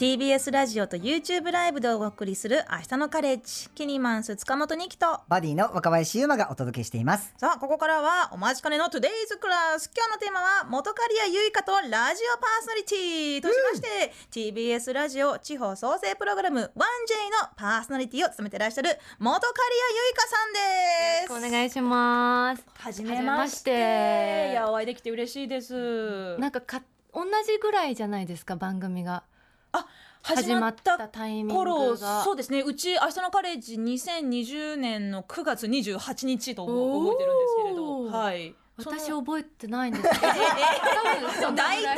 TBS ラジオと YouTube ライブでお送りする明日のカレッジキニマンス塚本二木とバディの若林優馬がお届けしています。さあここからはお待ちかねの Today's Class 今日のテーマは元カリアゆいかとラジオパーソナリティとしまして、TBS ラジオ地方創生プログラム 1J のパーソナリティを務めてらっしゃる元カリアゆいかさんです。お願いします。はじめまして。いやお会いできて嬉しいです。なんかか同じぐらいじゃないですか番組があ始まったたタイミング頃が。そうですね。うち明日のカレッジ2020年の9月28日と覚えてるんですけれど。はい私覚えてないんですけど。大体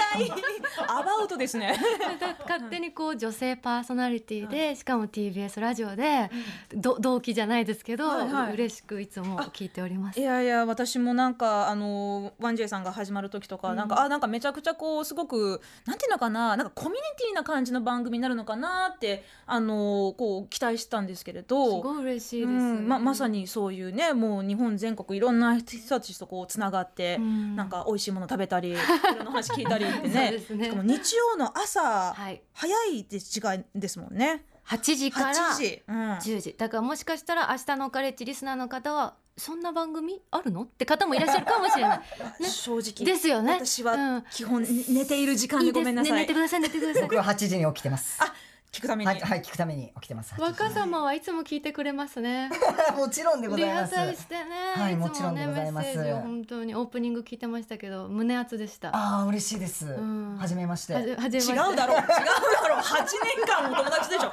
アバウトですねだ勝手にこう女性パーソナリティで、しかも TBS ラジオで、ど同期じゃないですけど、はいはい嬉しくいつも聞いておりますい。やいや私もなんかあのワンジェイさんが始まる時とか、うんなんかあなんかめちゃくちゃこうすごくなんていうのかななんかコミュニティな感じの番組になるのかなってあのこう期待してたんですけれどすごい嬉しいです。うんままさにそういうねもう日本全国いろんな人たちとこうつながって、うん。なんか美味しいもの食べたり いろんな話聞いたりってね。ね。しかも日曜の朝、はい。早いです時間ですもんね。8時から8時、うん。10時。だからもしかしたら明日のカレッジリスナーの方はそんな番組あるのって方もいらっしゃるかもしれない。ね。正直ですよね。私はうん。基本、寝ている時間でごめんなさい。いいね。寝てください寝てください。僕は8時に起きてます。あ聞くために、はい、はい、聞くために起きてます。8時若様はいつも聞いてくれますね。もちろんでござリハーいます。サルしてね、はいい、つもちろんでもねメございます。ッセージを本当にオープニング聞いてましたけど胸熱でした。ああ、嬉しいです。ん。はじめまして。はじはじめ違まして。うだろう。違うだろう。8年間も友達でしょ、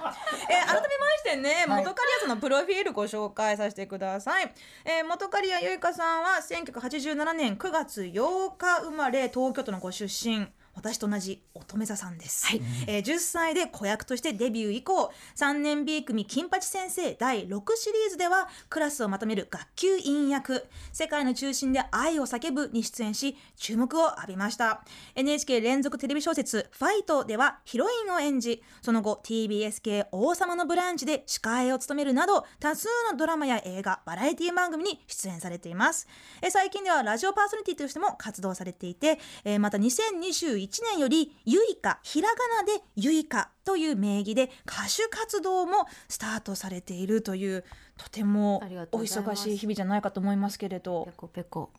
えー改めましてねはい。元カリアさんのプロフィールご紹介させてください、えー元カリアゆいかさんは1987年9月8日生まれ東京都のご出身私と同じ乙女座さんです、はい。えー10歳で子役としてデビュー以降3年 B 組金八先生第6シリーズではクラスをまとめる学級委員役。世界の中心で愛を叫ぶに出演し注目を浴びました。NHK 連続テレビ小説ファイトではヒロインを演じその後 TBS 系王様のブランチで司会を務めるなど多数のドラマや映画バラエティ番組に出演されています。えー最近ではラジオパーソナリティとしても活動されていて、えーまた2021年よりゆいかひらがなでゆいかという名義で歌手活動もスタートされているというとてもお忙しい日々じゃないかと思いますけれど。ペコペコ。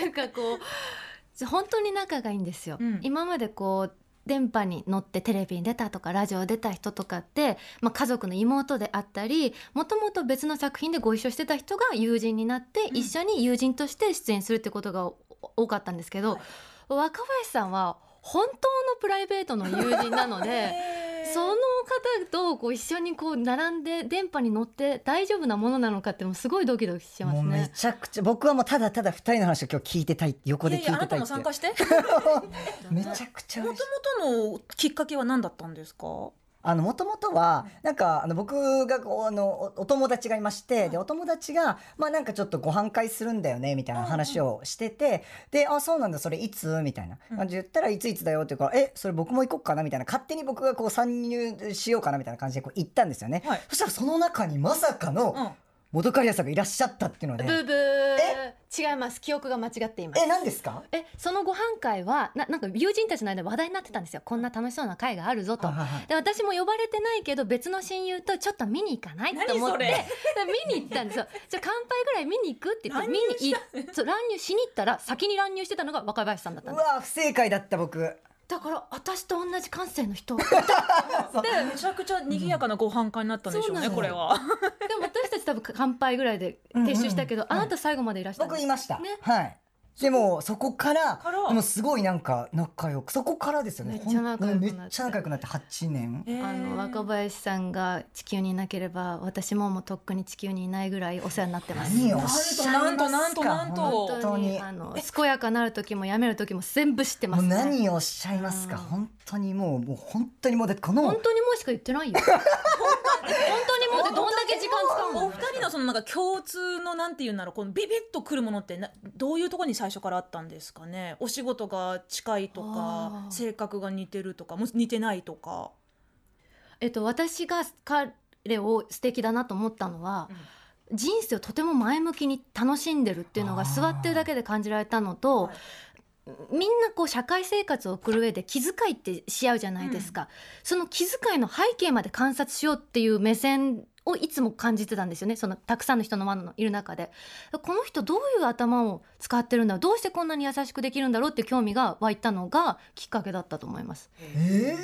なんかこう本当に仲がいいんですよ、うん。今までこう電波に乗ってテレビに出たとかラジオ出た人とかって、まあ、家族の妹であったりもともと別の作品でご一緒してた人が友人になって、うん。一緒に友人として出演するってことがお多かったんですけど、若林さんは本当のプライベートの友人なので。その方とこう一緒にこう並んで電波に乗って大丈夫なものなのかってもうすごいドキドキしますもうめね。ちゃくちゃ僕はもうただただ二人の話を今日聞いてたい横で聞いてたいっても参加して？めちゃくちゃもともとのきっかけは何だったんですか？あの、もともとは、なんか、あの、僕が、こう、あの、おお友達がいまして、で、お友達が、まあ、なんかちょっとご飯会するんだよね、みたいな話をしてて、で、あ、そうなんだ、それいつ？みたいな感じで言ったらいついつだよって言うから、え、それ僕も行こっかな？みたいな、勝手に僕がこう参入しようかな？みたいな感じでこう行ったんですよね。はい。そしたらその中にまさかうん。の、元カリアさんがいらっしゃったっていうので、ブーブー。違います。記憶が間違っています。え、何ですか？えそのご飯会はななんか友人たちの間で話題になってたんですよ。こんな楽しそうな会があるぞと。はいはいはい。で私も呼ばれてないけど別の親友とちょっと見に行かないと思って。何それ？見に行ったんですよ。じゃあ乾杯ぐらい見に行くって言って見にいそう乱入しに行ったら先に乱入してたのが若林さんだったんです。うわ、不正解だった僕。だから私と同じ感性の人 めちゃくちゃ賑やかなご飯会になったんでしょうね、そうなのこれは。でも私たち多分乾杯ぐらいで撤収したけど、うんうんあなた最後までいらしたんです僕いました。ねはい。でも、そこから、から？でもすごいなんか仲良く、そこからですよね。めっちゃ仲良くなって。ほんめっちゃ仲良くなって8年。あの若林さんが地球にいなければ私ももうとっくに地球にいないぐらいお世話になってます。何をおっしゃいますかなんとなんとなんと。本当に。あの健やかなる時もやめる時も全部知ってまもうす、ね、何をおっしゃいますか？うん。本当にもう、もう本当にもうだってこの本、当にもうしか言ってないよ。本当にもうってどんだけ時間使うおの二人のそのなんか共通のなんていうんだろうこのビビッとくるものってなどういうところに最初からあったんですかね？お仕事が近いとかあー。性格が似てるとかもし似てないとか。えっと私が彼を素敵だなと思ったのは、人生をとても前向きに楽しんでるっていうのがあー。座ってるだけで感じられたのと、はい。みんなこう社会生活を送る上で気遣いってし合うじゃないですか、その気遣いの背景まで観察しようっていう目線をいつも感じてたんですよね。そのたくさんの人の輪のいる中で。この人どういう頭を使ってるんだろうどうしてこんなに優しくできるんだろうって興味が湧いたのがきっかけだったと思います。え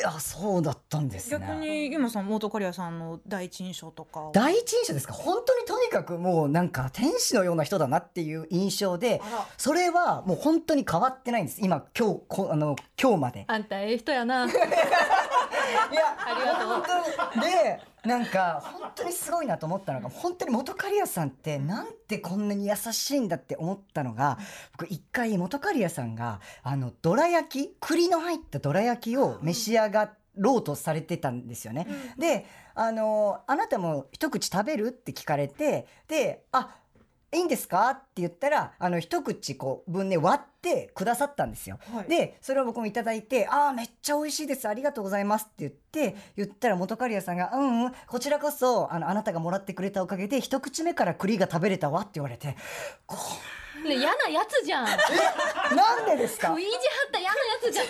えあそうだったんですね。逆にゆまさん元カリアさんの第一印象とか第一印象ですか？本当にとにかくもうなんか天使のような人だなっていう印象でそれはもう本当に変わってないんです。今今日こあの今日まで。あんたええ人やな。いやありがとう。本当に。でなんか本当にすごいなと思ったのが本当に元カリアさんってなんてこんなに優しいんだって思ったのが僕一回元カリアさんがあのどら焼き栗の入ったどら焼きを召し上がろうとされてたんですよね。であの「あなたも一口食べる?」って聞かれてで「あいいんですか?」って言ったらあの一口こう分ね割ってくださったんですよ。はいでそれを僕もいただいて「ああめっちゃ美味しいですありがとうございます」って言って言ったら元カリアさんが「うんうんこちらこそあのあなたがもらってくれたおかげで一口目から栗が食べれたわ」って言われてこね嫌なやつじゃん。うなんでですか？食い意地張った嫌なやつじゃん。あ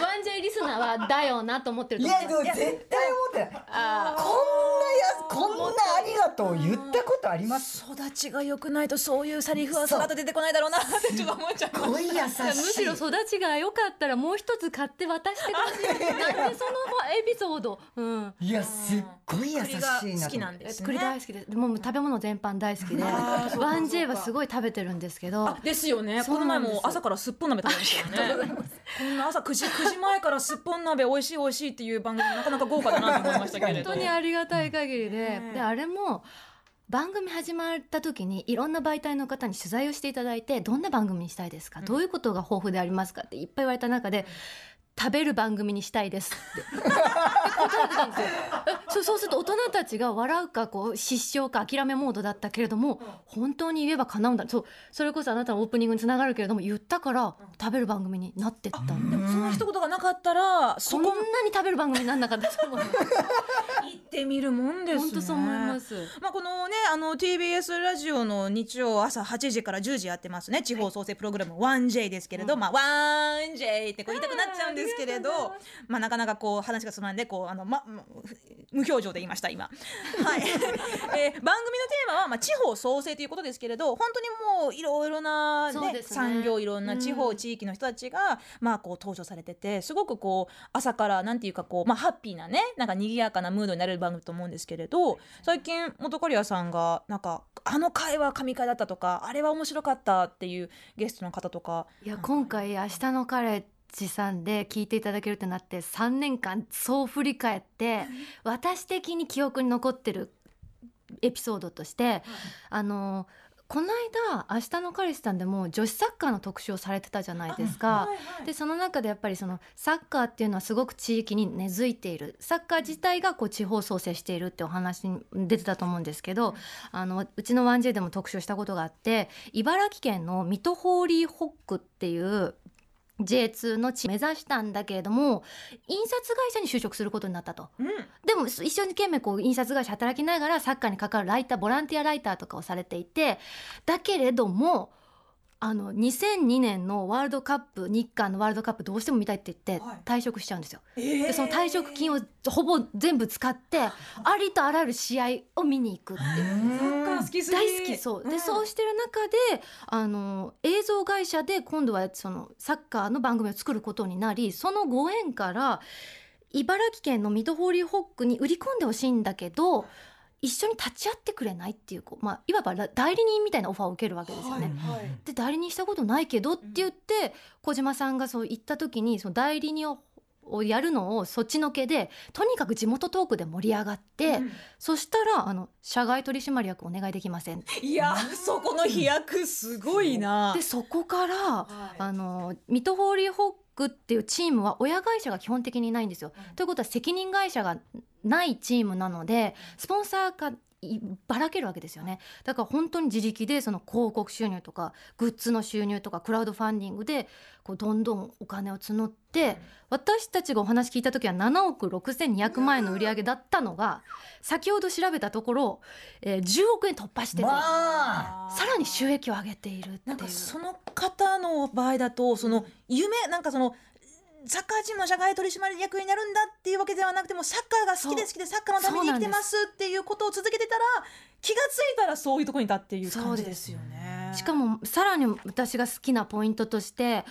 のワンジェイリスナーはだよなと思ってるいやでも絶対思ってない。あこんなやこんなありがとう言ったことあります？育ちが良くないとそういうセリフはさらっと出てこないだろうな。ってちょっと思っちゃいますすごい優しい。ーむしろ育ちが良かったらもう一つ買って渡してほしい。なんでそのエピソード、うん、いやすっごい優しいなと好きなんですね。栗大好きです。もう食べ物全般大好きで。ワンジェイはすごい食べてるんですけどあですよね。この前も朝からすっぽん鍋食べましたよね。こんな朝9時9時前からすっぽん鍋美味しい美味しいっていう番組なかなか豪華だなと思いましたけれど。本当にありがたい限りで、ねであれも番組始まった時にいろんな媒体の方に取材をしていただいてどんな番組にしたいですか、うん。どういうことが豊富でありますかっていっぱい言われた中で、食べる番組にしたいですって。答えてたんですよ。えそうそうすると大人たちが笑うかこう失笑か諦めモードだったけれども、本当に言えば叶うんだ。そうそれこそあなたのオープニングにつながるけれども言ったから食べる番組になってったんででもその一言がなかったらそそんなこに食べる番組になんなかった。と思う行ってみるもんですね。本当そう思います。まあ、このねあの TBS ラジオの日曜朝8時から10時やってますね。地方創生プログラム 1J ですけれど、まあ 1J ってこう言いたくなっちゃうんですけれどまあなかなかこう話が進まんでこうあの、ま、ま無表情で言いました今。はい、えー番組のテーマは、まあ、地方創生ということですけれど本当にもういろいろな、ねね。産業いろんな地方、うん地域の人たちが、まあ、こう登場されててすごくこう朝からなんていうかこう、まあ、ハッピーなねなんか賑やかなムードになれる番組だと思うんですけれど最近元カリアさんがなんかあの回は神回だったとかあれは面白かったっていうゲストの方とかいや今回「明日のカレッジ」さんで聞いていただけるってなって3年間そう振り返って私的に記憶に残ってるエピソードとしてあのこの間「明日の彼氏さん」でも女子サッカーの特集をされてたじゃないですか。でその中でやっぱりそのサッカーっていうのはすごく地域に根付いている。サッカー自体がこう地方創生しているってお話に出てたと思うんですけど、あのうちの 1J でも特集したことがあって茨城県の水戸ホーリーホックっていう J2 の地目指したんだけれども印刷会社に就職することになったと。うんでも一生懸命こう印刷会社働きながらサッカーに関わるライターボランティアライターとかをされていてだけれどもあの2002年のワールドカップ日韓のワールドカップどうしても見たいって言ってはい。退職しちゃうんですよ。えー。でその退職金をほぼ全部使って ありとあらゆる試合を見に行くっていう。大好きそう。で、ん。そうしてる中であの映像会社で今度はそのサッカーの番組を作ることになりそのご縁から茨城県の水戸ホーリーホックに売り込んでほしいんだけど一緒に立ち会ってくれないっていうこう、まあ、いわばら代理人みたいなオファーを受けるわけですよね。はいはい。で代理人したことないけどって言って、小島さんがそう言った時にその代理人ををやるのをそっちのけでとにかく地元トークで盛り上がって、うん。そしたらあの社外取締役お願いできません。いやそこの飛躍すごいな。でそこからはい。あの水戸ホーリーホックっていうチームは親会社が基本的にないんですよ。ということは責任会社がないチームなのでスポンサーがいばらけるわけですよねだから本当に自力でその広告収入とかグッズの収入とかクラウドファンディングでこうどんどんお金を募って私たちがお話聞いた時は7億6200万円の売り上げだったのが先ほど調べたところ、えー10億円突破してて、まあさらに収益を上げているってなんかいう。その方の場合だとその夢なんかそのサッカーチームの社会取締役になるんだっていうわけではなくてもサッカーが好きで好きでサッカーのために生きてますっていうことを続けてたら気がついたらそういうとこにいたっていう感じですよね。しかもさらに私が好きなポイントとして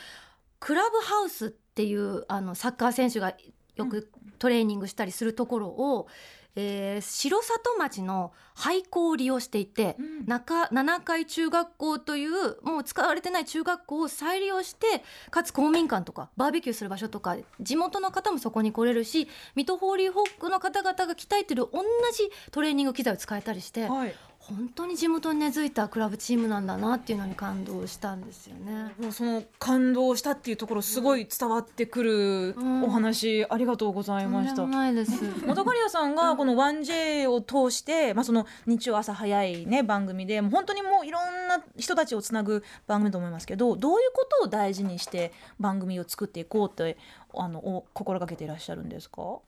クラブハウスっていうあのサッカー選手がよくトレーニングしたりするところを、えー城里町の廃校を利用していて、うん。中七階中学校というもう使われてない中学校を再利用してかつ公民館とかバーベキューする場所とか地元の方もそこに来れるし水戸ホーリーホックの方々が鍛えてる同じトレーニング機材を使えたりしてはい、本当に地元に根付いたクラブチームなんだなっていうのに感動したんですよね。もうその感動したっていうところすごい伝わってくるうんお話ありがとうございました。とんないです。元カリアさんがこの 1J を通して、まあ、その日曜朝早いね番組でもう本当にもういろんな人たちをつなぐ番組だと思いますけどどういうことを大事にして番組を作っていこうってあのお心がけていらっしゃるんですか、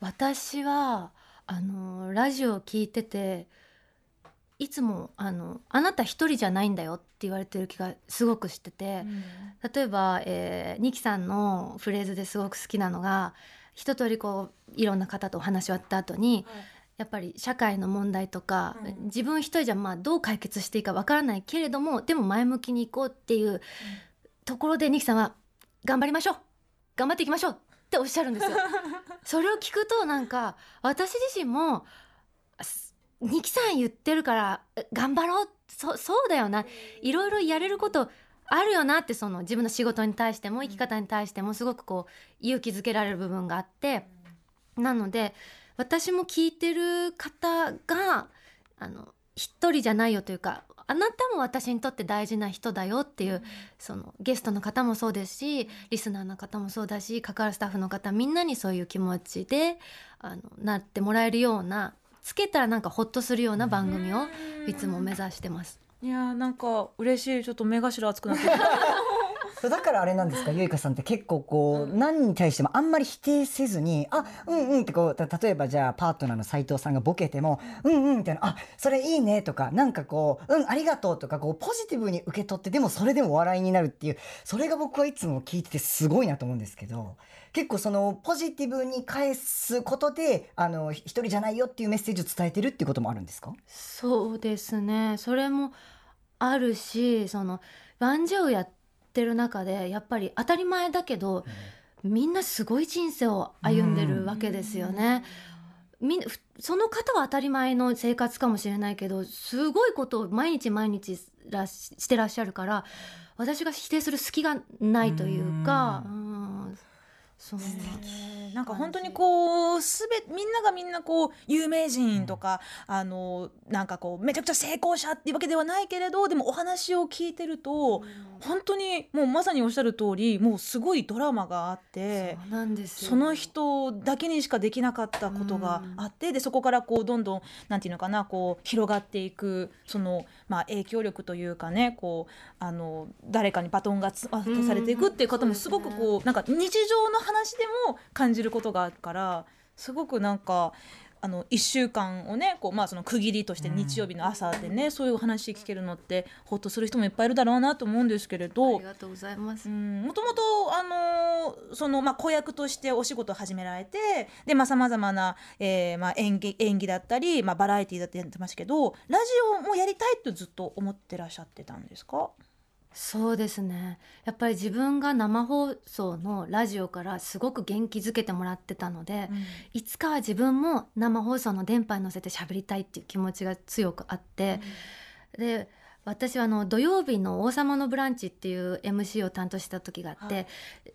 私はあのラジオを聞いてていつもあの「あなた一人じゃないんだよ」って言われてる気がすごくしてて、例えば、えー、ニキさんのフレーズですごく好きなのが一通りこういろんな方とお話し終わった後に、やっぱり社会の問題とか、うん自分一人じゃまあどう解決していいかわからないけれどもでも前向きにいこうっていうところでニキさんは「頑張りましょう頑張っていきましょう」っておっしゃるんですよ。それを聞くとなんか私自身もすニキさん言ってるから頑張ろう。そそうだよな。いろいろやれることあるよなってその自分の仕事に対しても生き方に対してもすごくこう勇気づけられる部分があって。なので私も聞いてる方があの一人じゃないよというかあなたも私にとって大事な人だよっていうそのゲストの方もそうですしリスナーの方もそうだし関わるスタッフの方みんなにそういう気持ちであのなってもらえるようなつけたらなんかホッとするような番組をいつも目指してます。いやーなんか嬉しい。ちょっと目頭熱くなってきた だからあれなんですか？ゆいかさんって結構こう何に対してもあんまり否定せずにあうんうんってこうた例えばじゃあパートナーの斉藤さんがボケてもうんうんみたいなあそれいいねとかなんかこううんありがとうとかこうポジティブに受け取ってでもそれでも笑いになるっていうそれが僕はいつも聞いててすごいなと思うんですけど結構そのポジティブに返すことであの一人じゃないよっていうメッセージを伝えてるっていうこともあるんですか？そうですね。それもあるしそのワンジやってる中でやっぱり当たり前だけど、みんなすごい人生を歩んでるわけですよね。みその方は当たり前の生活かもしれないけどすごいことを毎日毎日らししてらっしゃるから私が否定する隙がないというか、うん、そうなんか本当にこうすべみんながみんなこう有名人とか、あのなんかこうめちゃくちゃ成功者っていうわけではないけれどでもお話を聞いてると、本当にもうまさにおっしゃる通りもうすごいドラマがあって。そうなんですよ。その人だけにしかできなかったことがあって、でそこからこうどんどんなんていうのかなこう広がっていくその、まあ、影響力というかねこうあの誰かにバトンがつ渡されていくっていう方もすごくこうなんか日常の話でも感じることがあるからすごくなんか。あの1週間をねこう、まあ、その区切りとして日曜日の朝でね、そういうお話聞けるのってほっとする人もいっぱいいるだろうなと思うんですけれあどりがとうございます。もともとあのーそのまあ子役としてお仕事を始められてでまあさまざまな、えーまあ演技演技だったりまあバラエティーだってやってましたけどラジオもやりたいとずっと思ってらっしゃってたんですか？そうですね。やっぱり自分が生放送のラジオからすごく元気づけてもらってたので、いつかは自分も生放送の電波に乗せて喋りたいっていう気持ちが強くあって、で私はあの土曜日の「王様のブランチ」っていう MC を担当した時があって、はい。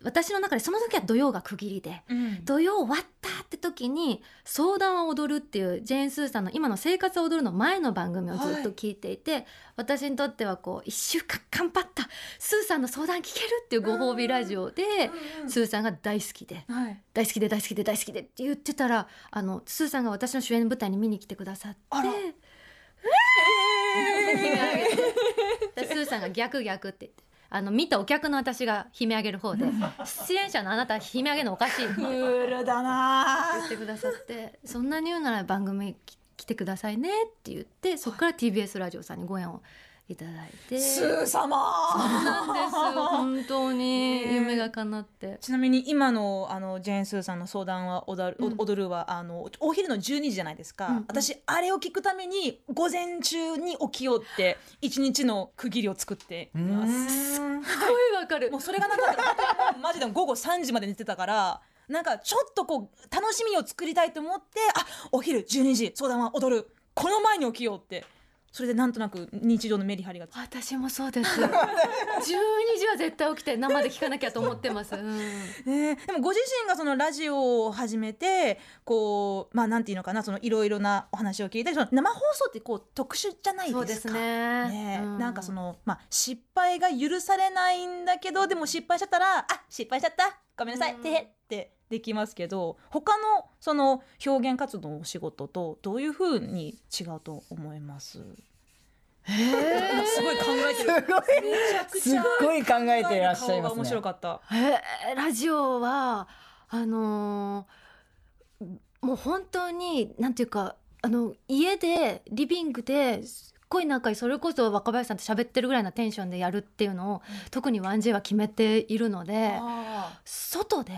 私の中でその時は土曜が区切りで。土曜終わったって時に「相談は踊る」っていうジェーン・スーさんの今の「生活は踊る」の前の番組をずっと聞いていて、私にとってはこう1週間頑張ったスーさんの相談聞けるっていうご褒美ラジオで、スーさんが大好きではい、大好きで大好きで大好きでって言ってたらあのスーさんが私の主演舞台に見に来てくださってあら。悲鳴上げてでスーさんが逆逆って言ってあの見たお客の私が悲鳴上げる方で出演者のあなた悲鳴上げるのおかしい。ってクールだな言ってくださってそんなに言うなら番組き来てくださいねって言ってそこから TBS ラジオさんにご縁をいただいて。スそうー様なんです。本当に夢が叶って。ちなみに今のあのジェーン・スーさんの相談は踊る,、うん。踊るはあのお昼の12時じゃないですか、うん。うん私あれを聞くために午前中に起きようって一日の区切りを作っています。すごいわかる。もうそれがなかったらマジで午後3時まで寝てたからなんかちょっとこう楽しみを作りたいと思ってあお昼12時相談は踊る。この前に起きようってそれでなんとなく日常のメリハリがつ私もそうです。12時は絶対起きて生で聞かなきゃと思ってます、うん。ね、でもご自身がそのラジオを始めてこうまあなんていうのかなそのいろいろなお話を聞いたりその生放送ってこう特殊じゃないですか。そうですね。ねうん。なんかその、まあ、失敗が許されないんだけどでも失敗しちゃったら「あ失敗しちゃった。ごめんなさい」うん。てへってできますけど他のその表現活動のお仕事とどういうふうに違うと思います？今すごい考えてる。すっごい。考えていらっしゃいますね面白かった。えーラジオはあのーもう本当になんていうかあの家でリビングですっごい仲いいそれこそ若林さんと喋ってるぐらいなテンションでやるっていうのを、特に 1J は決めているのであ外で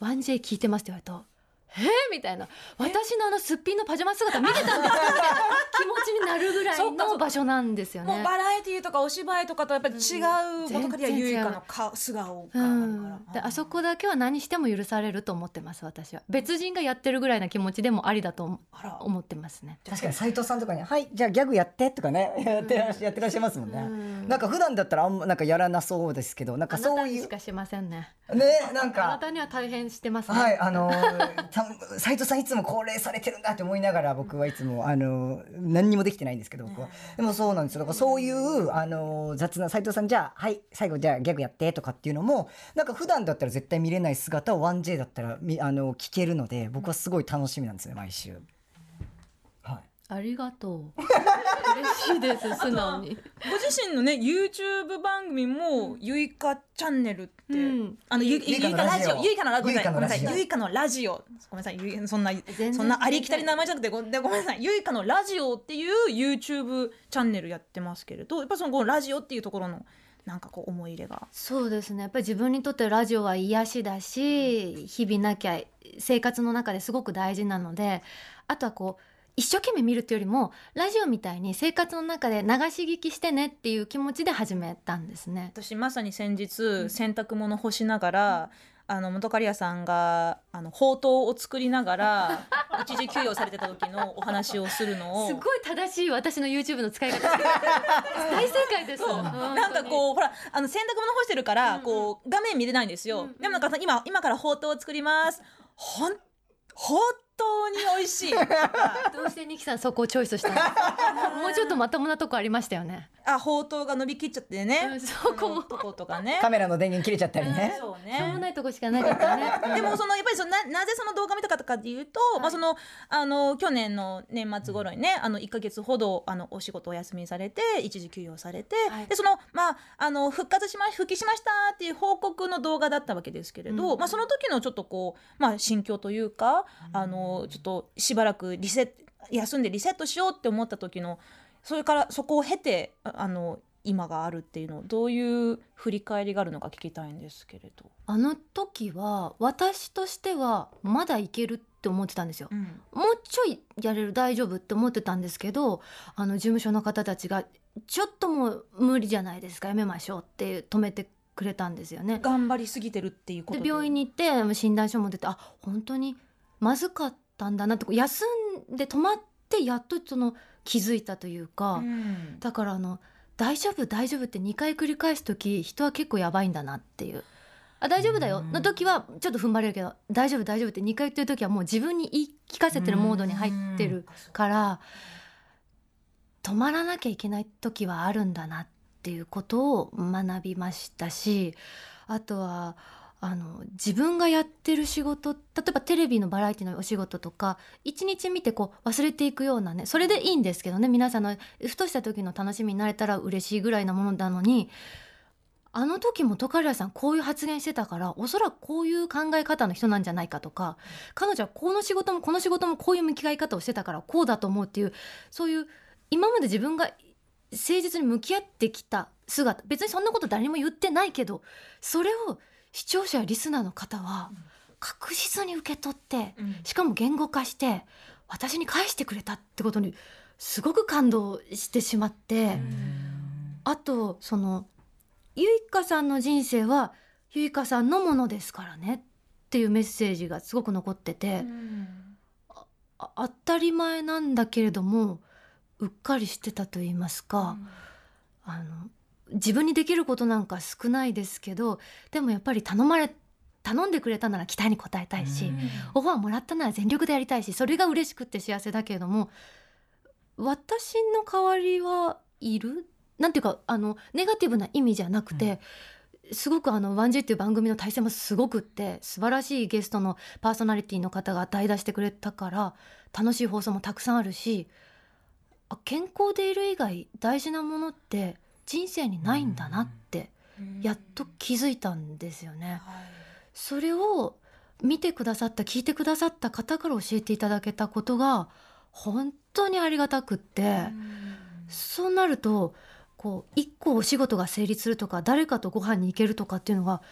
1J 聞いてますって言われると「え？ーみたいな。私のあのすっぴんのパジャマ姿見てたんですかみたいな気持ちになるぐらいの場所なんですよもうね。バラエティーとかお芝居とかとやっぱり違ううん元カリア優香の顔素顔がうあるん、から、であそこだけは何しても許されると思ってます私は。別人がやってるぐらいな気持ちでもありだと思あら。思ってますね。確かに斉藤さんとかに「はいじゃあギャグやって」とかねやってらっしやってらっしゃいますもんね、うん。なんか普段だったらあんまなんかやらなそうですけどなんかそういうにしかしませんね。ねなんあなかたには大変してますね。はいあのー た斉藤さんいつも高齢されてるんだって思いながら僕はいつもあのー何にもできてないんですけど僕は。でもそうなんですよ。だからそういうあのー雑な斉藤さんじゃあはい最後じゃあギャグやってとかっていうのもなんか普段だったら絶対見れない姿を 1J だったらみあの聞けるので僕はすごい楽しみなんですね毎週。はいありがとう。嬉しいです素直に。ご自身のね YouTube 番組も「ゆいかチャンネル」って、うん。あのゆゆいかゆいかのラジオ。ゆいかのラごめんなさい。ゆいかのラジオ。ごめんなさい。ゆいかのラジオ。ごめんなさい。そんな然そんなありきたりな名前じゃなくてごでごめんなさい。ゆいかのラジオっていう YouTube チャンネルやってますけれどやっぱそのこのラジオっていうところのなんかこう思い入れが。そうですね。やっぱり自分にとってラジオは癒しだし日々なきゃ生活の中ですごく大事なのであとはこう一生懸命見るっていうよりもラジオみたいに生活の中で流し聞きしてねっていう気持ちで始めたんですね。私まさに先日洗濯物干しながら、あの元カリアさんがあのほうとうを作りながら 一時休養されてた時のお話をするのを。すごい正しい私の YouTube の使い方。大正解です。なんかこうほらあの洗濯物干してるから、こう画面見れないんですよ、うんうん。でもなんかさ今今からほうとうを作ります。ほん本当に美味しいどうしてニキさんそこをチョイスしたの？もうちょっとまともなとこありましたよね。あほうとうが伸びきっちゃってね、うんそこも。あのとことかね。カメラの電源切れちゃったりね。そうしょうもねないとこしかなかったね。でもそのやっぱりそのななぜその動画見たかとかっていうと、まあそのあの去年の年末頃にねあの1か月ほどあのお仕事お休みされて一時休養されて、はい。でそのまああの復活しま復帰しましたっていう報告の動画だったわけですけれど、うん。まあその時のちょっとこうまあ心境というか、あのちょっとしばらくリセット休んでリセットしようって思った時のそれからそこを経てああの今があるっていうのどういう振り返りがあるのか聞きたいんですけれど。あの時は私としてはまだいけるって思ってたんですよ。うんもうちょいやれる大丈夫って思ってたんですけどあの事務所の方たちがちょっともう無理じゃないですかやめましょうって止めてくれたんですよね。頑張りすぎてるっていうことで病院に行って診断書も出てあ本当にまずかったんだなって休んで止まってやっとその気づいたというか、うん。だからあの大丈夫大丈夫って2回繰り返す時人は結構やばいんだなっていう。あ大丈夫だよ。の時はちょっと踏ん張れるけど大丈夫大丈夫って2回言ってる時はもう自分に言い聞かせてるモードに入ってるから止まらなきゃいけない時はあるんだなっていうことを学びましたしあとはあの自分がやってる仕事例えばテレビのバラエティのお仕事とか一日見てこう忘れていくようなねそれでいいんですけどね皆さんのふとした時の楽しみになれたら嬉しいぐらいなものなのにあの時もトカレアさんこういう発言してたからおそらくこういう考え方の人なんじゃないかとか彼女はこの仕事もこの仕事もこういう向き合い方をしてたからこうだと思うっていうそういう今まで自分が誠実に向き合ってきた姿別にそんなこと誰にも言ってないけどそれを視聴者やリスナーの方は確実に受け取ってしかも言語化して私に返してくれたってことにすごく感動してしまってあとそのゆいかさんの人生はゆいかさんのものですからねっていうメッセージがすごく残ってて、あ当たり前なんだけれどもうっかりしてたと言いますか、あの自分にできることなんか少ないですけどでもやっぱり頼まれ頼んでくれたなら期待に応えたいし、オファーもらったなら全力でやりたいしそれが嬉しくって幸せだけれども私の代わりはいる？なんていうかあのネガティブな意味じゃなくて、すごくあの「ワンジっていう番組の体制もすごくって素晴らしいゲストのパーソナリティの方が代打してくれたから楽しい放送もたくさんあるしあ健康でいる以外大事なものって人生にないんだなってやっと気づいたんですよね。それを見てくださった聞いてくださった方から教えていただけたことが本当にありがたくって、そうなるとこう一個お仕事が成立するとか誰かとご飯に行けるとかっていうのが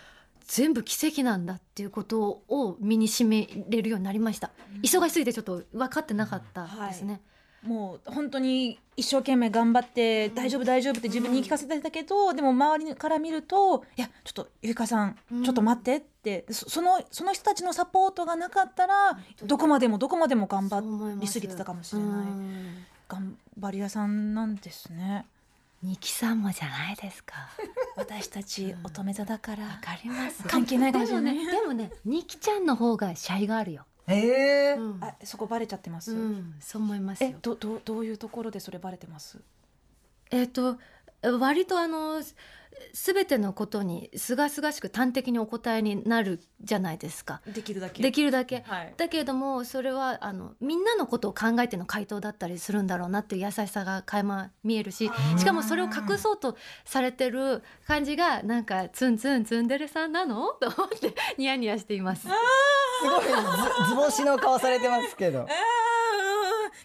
全部奇跡なんだっていうことを身にしめれるようになりました、忙しすぎてちょっと分かってなかったですね、もう本当に一生懸命頑張って大丈夫大丈夫って自分に言い聞かせてたけど、でも周りから見るといやちょっとゆいかさんうん。ちょっと待ってって、そそのその人たちのサポートがなかったらどこまでもどこまでも頑張りすぎてたかもしれない。うん頑張り屋さんなんですね。二木さんもじゃないですか。私たち乙女座だから。わかります。関係ないかもしれない。でもね。でもね二木ちゃんの方がシャイがあるよ、へえ、うん。あそこバレちゃってます、うんそう思いますよ。えどどどういうところでそれバレてます？えっ、と割とあの全てのことにすがすがしく端的にお答えになるじゃないですか。できるだけ。できるだけ。はい。だけれどもそれはあのみんなのことを考えての回答だったりするんだろうなっていう優しさが垣間見えるししかもそれを隠そうとされてる感じがなんかツンツンツンデレさんなの？と思ってニヤニヤしています。すごいず図星の顔されてますけど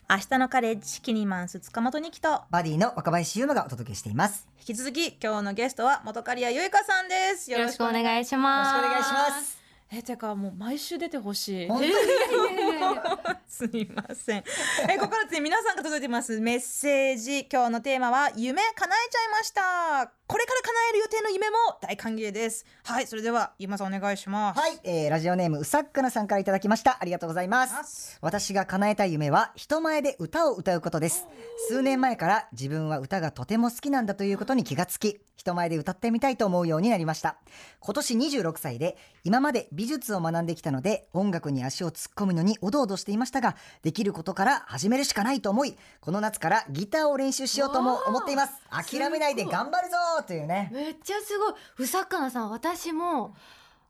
明日のカレッジキニマンス塚本にきとバディの若林優馬がお届けしています。引き続き今日のゲストは元カリアゆいかさんです。よろしくお願いします。よろしくお願いしますえてかもう毎週出てほしい。本当に？すみません。えここからですね皆さんが届いてます。メッセージ。今日のテーマは夢叶えちゃいました。これから叶える予定の夢も大歓迎です。はいそれではゆまさんお願いします。はい、えー、ラジオネームうさっかなさんからいただきました。ありがとうございます。私が叶えたい夢は人前で歌を歌うことです。数年前から自分は歌がとても好きなんだということに気がつき人前で歌ってみたいと思うようになりました今年26歳で今まで美術を学んできたので音楽に足を突っ込むのにおどおどしていましたができることから始めるしかないと思いこの夏からギターを練習しようとも思っています諦めないで頑張るぞというねめっちゃすごい。うさっかなさん、私も。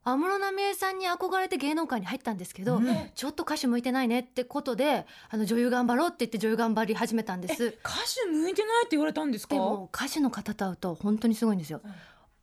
安室奈美恵さんに憧れて芸能界に入ったんですけど、うん。ちょっと歌手向いてないねってことであの女優頑張ろうって言って女優頑張り始めたんです。歌手向いてないって言われたんですか？でも歌手の方と会うと本当にすごいんですよ、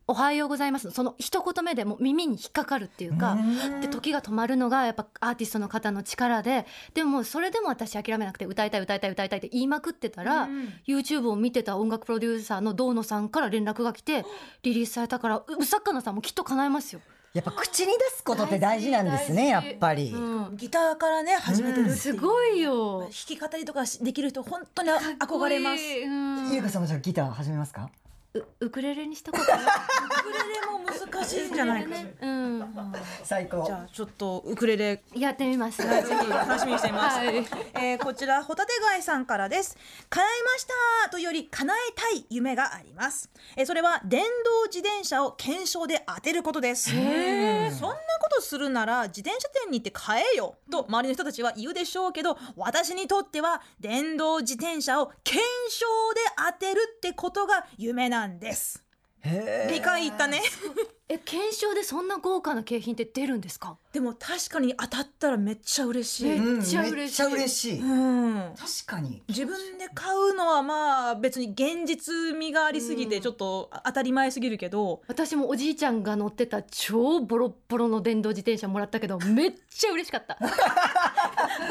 おはようございます。その一言目でもう耳に引っかかるっていうか、で時が止まるのがやっぱアーティストの方の力ででもそれでも私諦めなくて歌いたい歌いたい歌いたいって言いまくってたら、うん YouTube を見てた音楽プロデューサーの堂野さんから連絡が来てリリースされたからううさっかなさんもきっと叶えますよ。やっぱ口に出すことって大事なんですねやっぱり、うん。ギターからね始めてるっていう。すごいよ。弾き語りとかできる人本当に憧れます。うん。ゆうかさんもじゃあギター始めますか？うウクレレにしたことないウクレレも難しいんじゃないかねうん最高じゃあちょっとウクレレやってみます。はいぜひ楽しみにしています。はいえーこちらホタテ貝さんからです。叶えましたというより叶えたい夢があります。えーそれは電動自転車を検証で当てることです。そんなことするなら自転車店に行って買えよと周りの人たちは言うでしょうけど、私にとっては電動自転車を検証で当てるってことが夢なんです。理解いったね。え検検証でそんな豪華な景品って出るんですか？でも確かに当たったらめっちゃ嬉しい、めっちゃ嬉しい。めっちゃ嬉しい、うん、確かに。自分で買うのはまあ別に現実味がありすぎてちょっと当たり前すぎるけど、私もおじいちゃんが乗ってた超ボロッボロの電動自転車もらったけど めっちゃ嬉しかった。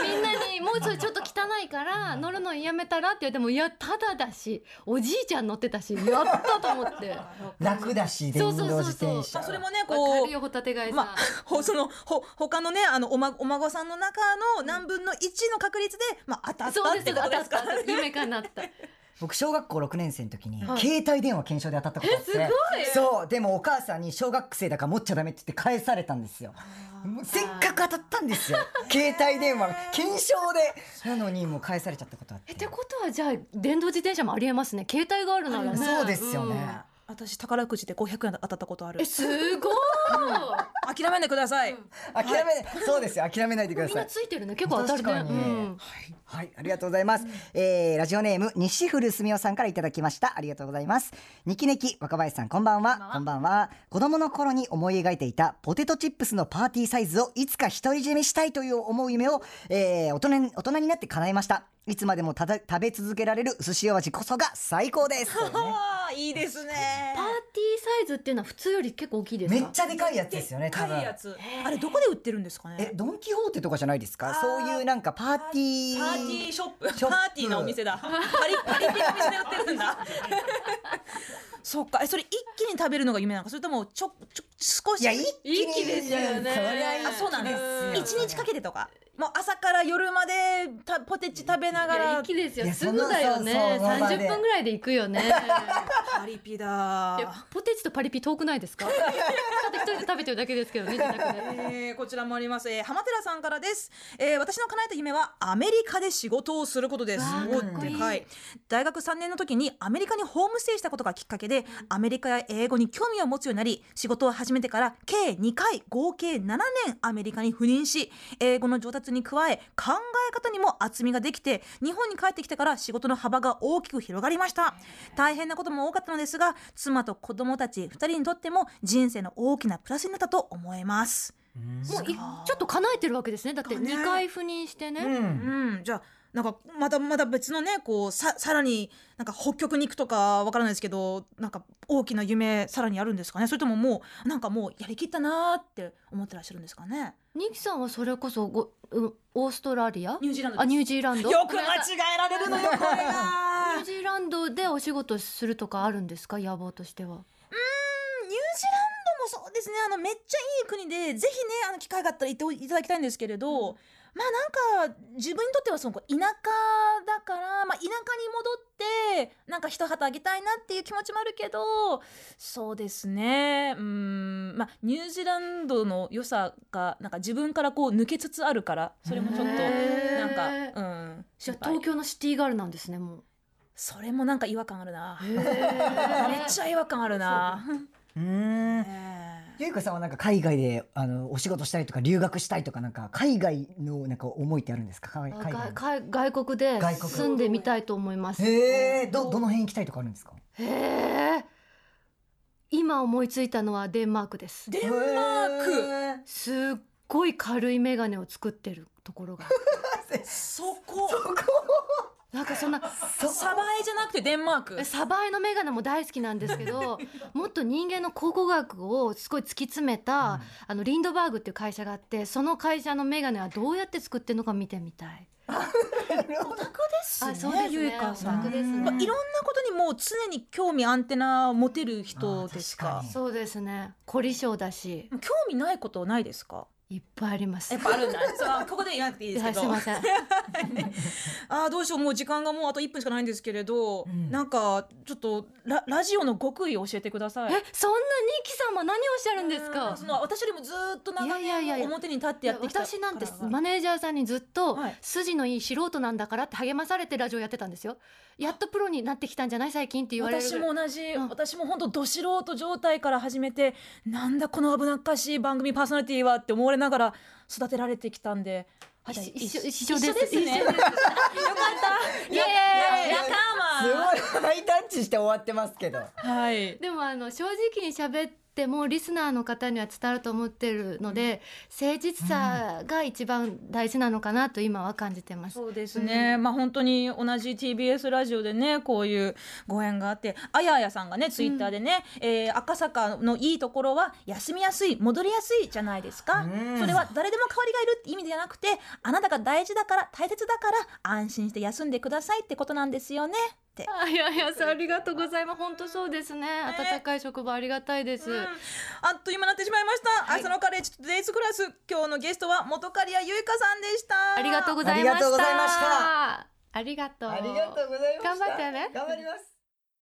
みんなにもうそれちょっと汚いから乗るのやめたらって言われてもいやただだしおじいちゃん乗ってたしやったと思って。楽だし電動自転そう車まあ、それもねわこうかるよホタテ貝さ。ん、まあ、ほ そのほ他のねあのお,、ま、お孫さんの中の何分の1の確率で、まあ、当たったってことですか？ら当たった。夢かなった。僕小学校6年生の時にはい。携帯電話検証で当たったことあって、えすごい。そうでもお母さんに小学生だから持っちゃダメって言って返されたんですよ。せっかく当たったんですよ。携帯電話検証で。なのにもう返されちゃったことあって。えってことはじゃあ電動自転車もありえますね。携帯があるならね。そうですよね、うん私宝くじで500円当たったことある。えすごい。諦めないでください、諦めない、そうですよ。諦めないでくだみんさないついてるね。結構当たるね。確かにうん。はい、ありがとうございます。えー、ラジオネーム西古すみおさんからいただきました。ありがとうございます。ニキネキ若林さんこんばんは。こんばんは。子供の頃に思い描いていたポテトチップスのパーティーサイズをいつか独り占めしたいという思う夢を、えー、大人に大人になって叶えました。いつまでもただ食べ続けられる寿司塩味こそが最高です。あ あいいですねパーティーサイズっていうのは普通より結構大きいですか？めっちゃでかいやつですよね。多分高い。やつあれどこで売ってるんですかえねドンキホーテとかじゃないですか？そういうなんかパーティー。パーティーショップショップパーティーのお店だパリパリピのお店で売ってるんだ そっか。えそれ一気に食べるのが夢なのか？それともちょちょ少し？いや一気ですよね。そりゃいいあそうなんです。よ一日かけてとか？もう朝から夜までたポテチ食べながいやら一気ですよ。すぐだよね。そのそうそう30分ぐらいで行くよね パリピだ。ポテチとパリピ遠くないですか？ただ一人で食べてるだけですけどね自宅で。えーこちらもあります、えー、浜寺さんからです、えー私の叶えた夢はアメリカで仕事をすることです。でかい大学3年の時にアメリカにホームステイしたことがきっかけでアメリカや英語に興味を持つようになり仕事を始めてから計2回合計7年アメリカに赴任し英語の上達に加え考え方にも厚みができて日本に帰ってきてから仕事の幅が大きく広がりました。大変なことも多かったのですが妻と子供たち2人にとっても人生の大きなプラスになったと思います。もういちょっと叶えてるわけですね。だって叶え2回赴任してね、うん。うん、じゃあなんかまたまた別のねこうささらになんか北極に行くとかわからないですけどなんか大きな夢さらにあるんですかね？それとももうなんかもうやりきったなーって思ってらっしゃるんですかね？ニキさんはそれこそごうオーストラリア？ニュージーランドあニュージーランド。よく間違えられるのよこれニュがージーランドでお仕事するとかあるんですか？野望としては。ニュージーランドもそうですね。あのめっちゃいい国でぜひねあの機会があったら行っていただきたいんですけれど、まあなんか自分にとってはその田舎だから、まあ、田舎に戻ってなんか一旗あげたいなっていう気持ちもあるけどそうですね。うんまあニュージーランドの良さがなんか自分からこう抜けつつあるからそれもちょっとなんかうんじゃあ心配。東京のシティガールなんですねもそれもなんか違和感あるな。うめっちゃ違和感あるな。うーんえ。えゆいこさんはなんか海外であのお仕事したいとか留学したいとかなんか海外のなんか思いってあるんですか？海海外外国で住んでみたいと思います。へえどどの辺行きたいとかあるんですか？へえ今思いついたのはデンマークです。デンマーク。クすっごい軽いメガネを作ってるところが そこなんかそんな サバエじゃなくてデンマーク？サバエのメガネも大好きなんですけど もっと人間の考古学をすごい突き詰めた、あのリンドバーグっていう会社があってその会社のメガネはどうやって作ってるのか見てみたい。オタクですねあそうですね。さん。ですね。まあいろんなことにもう常に興味アンテナ持てる人ですか？そうですね。凝り性だし。興味ないことないですか？いっぱいあります。やっぱあるんだ。そうここで言わなくていいですはい、けどすみません。あーどうしよう。もう時間がもうあと1分しかないんですけれど、ん。なんかちょっとララジオの極意を教えてください。え、そんなニキさんは何をおっしゃるんですか？そ。の私よりもずーっと長いやいやいやい年や表に立ってやってきた。私なんてマネージャーさんにずっとはい。筋のいい素人なんだからって励まされてラジオやってたんですよ。やっとプロになってきたんじゃない最近って言われる。私も同じ、うん。私も本当ど素人状態から始めてなんだこの危なっかしい番組パーソナリティはって思われながら育てられてきたんであじゃあ一緒一一緒です。一緒ですね。よかった。イエーイ。や仲間。すごい。ハイタッチして終わってますけど。はい。でもあの正直に喋ってもリスナーの方には伝わると思ってるので、誠実さが一番大事なのかなと今は感じてます。そうですね、まあ本当に同じ TBS ラジオでねこういうご縁があってあやあやさんがねツイッターでね、えー赤坂のいいところは休みやすい戻りやすいじゃないですか、うんそれは誰でも代わりがいるって意味ではなくてあなたが大事だから大切だから安心して休んでくださいってことなんですよねいやいやさんありがとうございます。本当そうですね。温かい職場ありがたいです、あっという間になってしまいました、朝のカレッジとデイズクラス。今日のゲストは元カリアゆいかさんでした。ありがとうございました。ありがとうございました。ありがとう。ありがとうございました。頑張ってね。頑張ります